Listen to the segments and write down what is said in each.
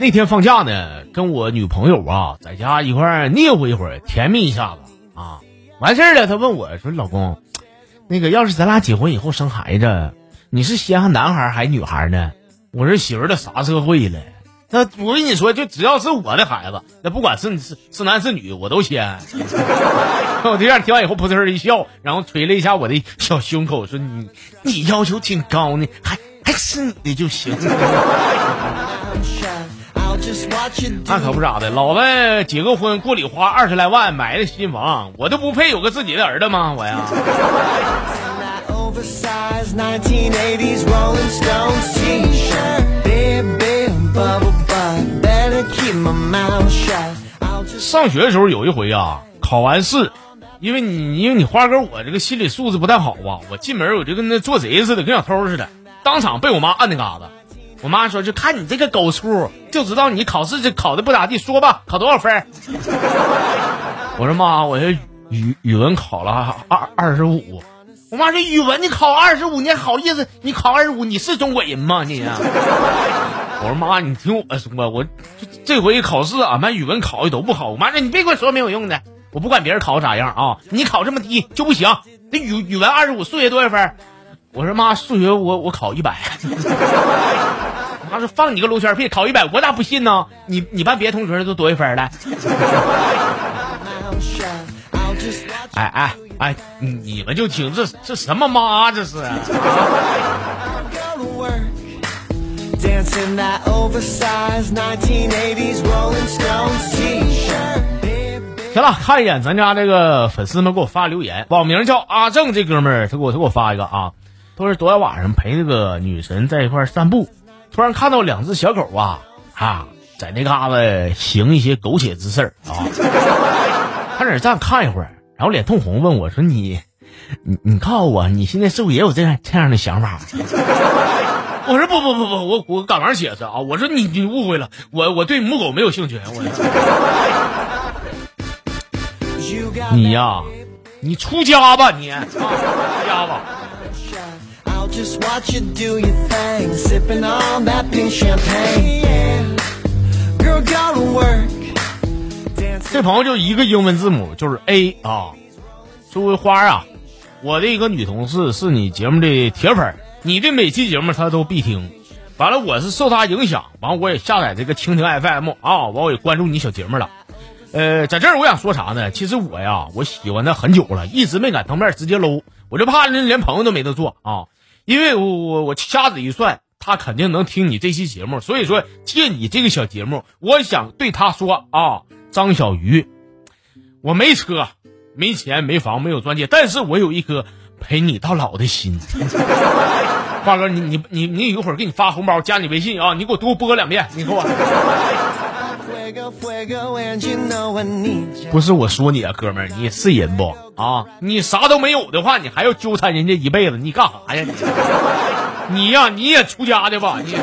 我那天放假呢，跟我女朋友啊在家一块儿腻乎一会儿，甜蜜一下子啊。完事儿了，她问我说：“老公，那个要是咱俩结婚以后生孩子，你是稀罕男孩还是女孩呢？”我说：“媳妇儿，这啥社会了？那我跟你说，就只要是我的孩子，那不管是是是男是女，我都先。”我对象听完以后扑哧一笑，然后捶了一下我的小胸口，说：“你你要求挺高呢，还还是你的就行。” 那可不咋的，老子结个婚，过里花二十来万买的新房，我都不配有个自己的儿子吗？我呀。上学的时候有一回啊，考完试，因为你因为你花哥我这个心理素质不太好啊，我进门我就跟那做贼似的，跟小偷似的，当场被我妈按那嘎子。我妈说：“就看你这个狗粗，就知道你考试这考的不咋地。说吧，考多少分？” 我说：“妈，我这语语文考了二二十五。”我妈说：“语文你考二十五，你好意思？你考二十五，你是中国人吗？你？”我说：“妈，你听我说，我这回考试俺班语文考的都不好。”我妈说：“你别跟我说没有用的，我不管别人考咋样啊，你考这么低就不行。那语语文二十五，数学多少分？”我说：“妈，数学我我考一百。”妈说放你个龙圈屁，考一百，我咋不信呢？你你班别的同学都多一分了？哎哎哎，你们就听这这什么妈这是？行了，看一眼咱家这个粉丝们给我发留言，网名叫阿正这哥们儿，他给我他给我发一个啊，都是昨天晚上陪那个女神在一块散步，突然看到两只小狗啊啊，在那嘎达行一些苟且之事啊，他在那站看一会儿，然后脸通红问我说：“你你你告诉我，你现在是不是也有这样这样的想法？” 我说：“不不不不，我我赶忙解释啊，我说你你误会了，我我对母狗没有兴趣，我。”你呀，你出家吧，你啊，出家吧。Just watch you do your thing, sipping on that pink champagne. Yeah. Girl, gotta work. 这朋友就一个英文字母，就是 A 啊。作为花啊，我的一个女同事是你节目的铁粉，你的每期节目她都必听。完了，我是受她影响，完我也下载这个蜻蜓 FM 啊，完我也关注你小节目了。呃，在这儿我想说啥呢？其实我呀，我喜欢他很久了，一直没敢当面直接搂，我就怕连朋友都没得做啊。因为我我我掐指一算，他肯定能听你这期节目，所以说借你这个小节目，我想对他说啊，张小鱼，我没车，没钱，没房，没有钻戒，但是我有一颗陪你到老的心。花哥，你你你你一会儿给你发红包，加你微信啊，你给我多播两遍，你给我。不是我说你啊，哥们儿，你是人不啊？你啥都没有的话，你还要纠缠人家一辈子，你干啥呀？你 你呀，你也出家的吧？你。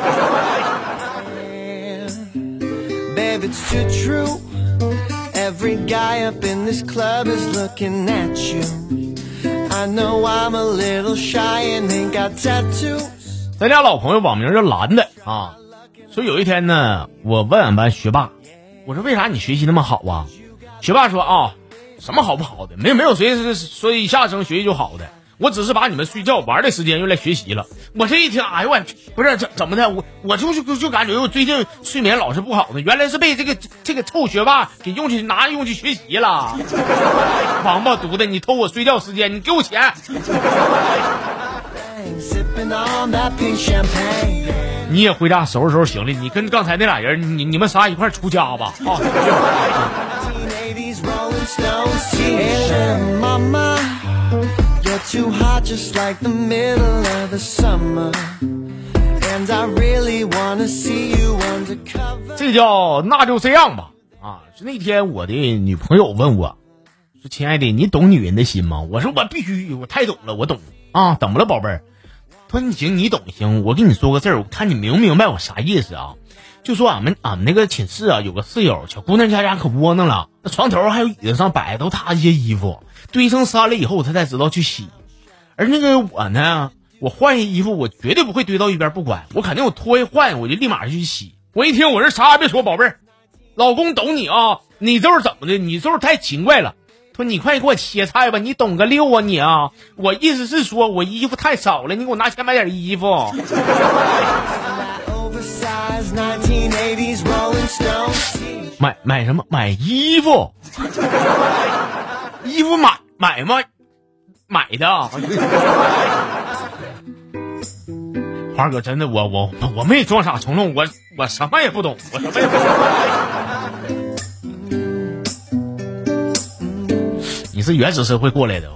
咱家老朋友网名叫蓝的啊，说有一天呢，我问俺班学霸。我说为啥你学习那么好啊？学霸说啊，什么好不好的？没没有谁是说一下生学习就好的。我只是把你们睡觉玩的时间用来学习了。我这一听，哎呦我，不是怎怎么的？我我就就就感觉我最近睡眠老是不好呢。原来是被这个这个臭学霸给用去拿用去学习了。王八犊子，你偷我睡觉时间，你给我钱。你也回家收拾收拾行李，你跟刚才那俩人，你你们仨一块出家吧啊！这叫那就这样吧啊！是那天我的女朋友问我，说亲爱的，你懂女人的心吗？我说我必须，我太懂了，我懂啊！怎么了，宝贝儿？他说你行，你懂行。我跟你说个事儿，我看你明不明白我啥意思啊？就说俺们俺们那个寝室啊，有个室友，小姑娘家家可窝囊了。那床头还有椅子上摆的都她一些衣服，堆成山了以后，她才知道去洗。而那个我呢，我换衣服，我绝对不会堆到一边不管，我肯定我脱一换，我就立马就去洗。我一听，我这啥也别说，宝贝儿，老公懂你啊。你这是怎么的？你这是太勤快了。说你快给我切菜吧，你懂个六啊你啊！我意思是说我衣服太少了，你给我拿钱买点衣服。买买什么？买衣服？衣服买买吗？买的。花哥，真的，我我我没装傻充愣，我我什么也不懂，我什么也不懂。你是原始社会过来的，哦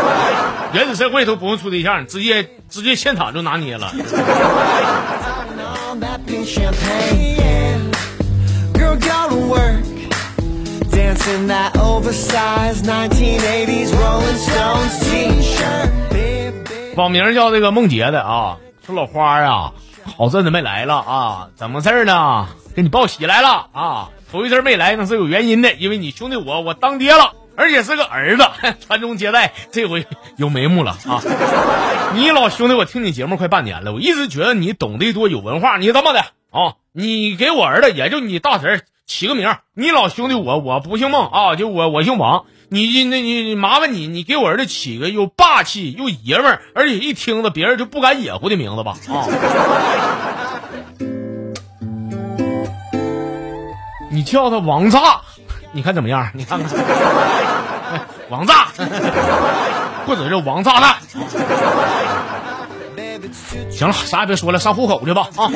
原始社会都不用处对象，直接直接现场就拿捏了。网名叫这个梦洁的啊，说老花啊，好阵子没来了啊，怎么事呢？给你报喜来了啊，头一阵没来那是有原因的，因为你兄弟我我当爹了。而且是个儿子，传宗接代，这回有眉目了啊！你老兄弟，我听你节目快半年了，我一直觉得你懂得多，有文化。你这么的啊？你给我儿子，也就你大侄儿起个名。你老兄弟我我不姓孟啊，就我我姓王。你那你麻烦你，你给我儿子起个又霸气又爷们儿，而且一听着别人就不敢野乎的名字吧啊！你叫他王炸。你看怎么样？你看看，王炸，或者叫王炸弹。行了，啥也别说了，上户口去吧啊。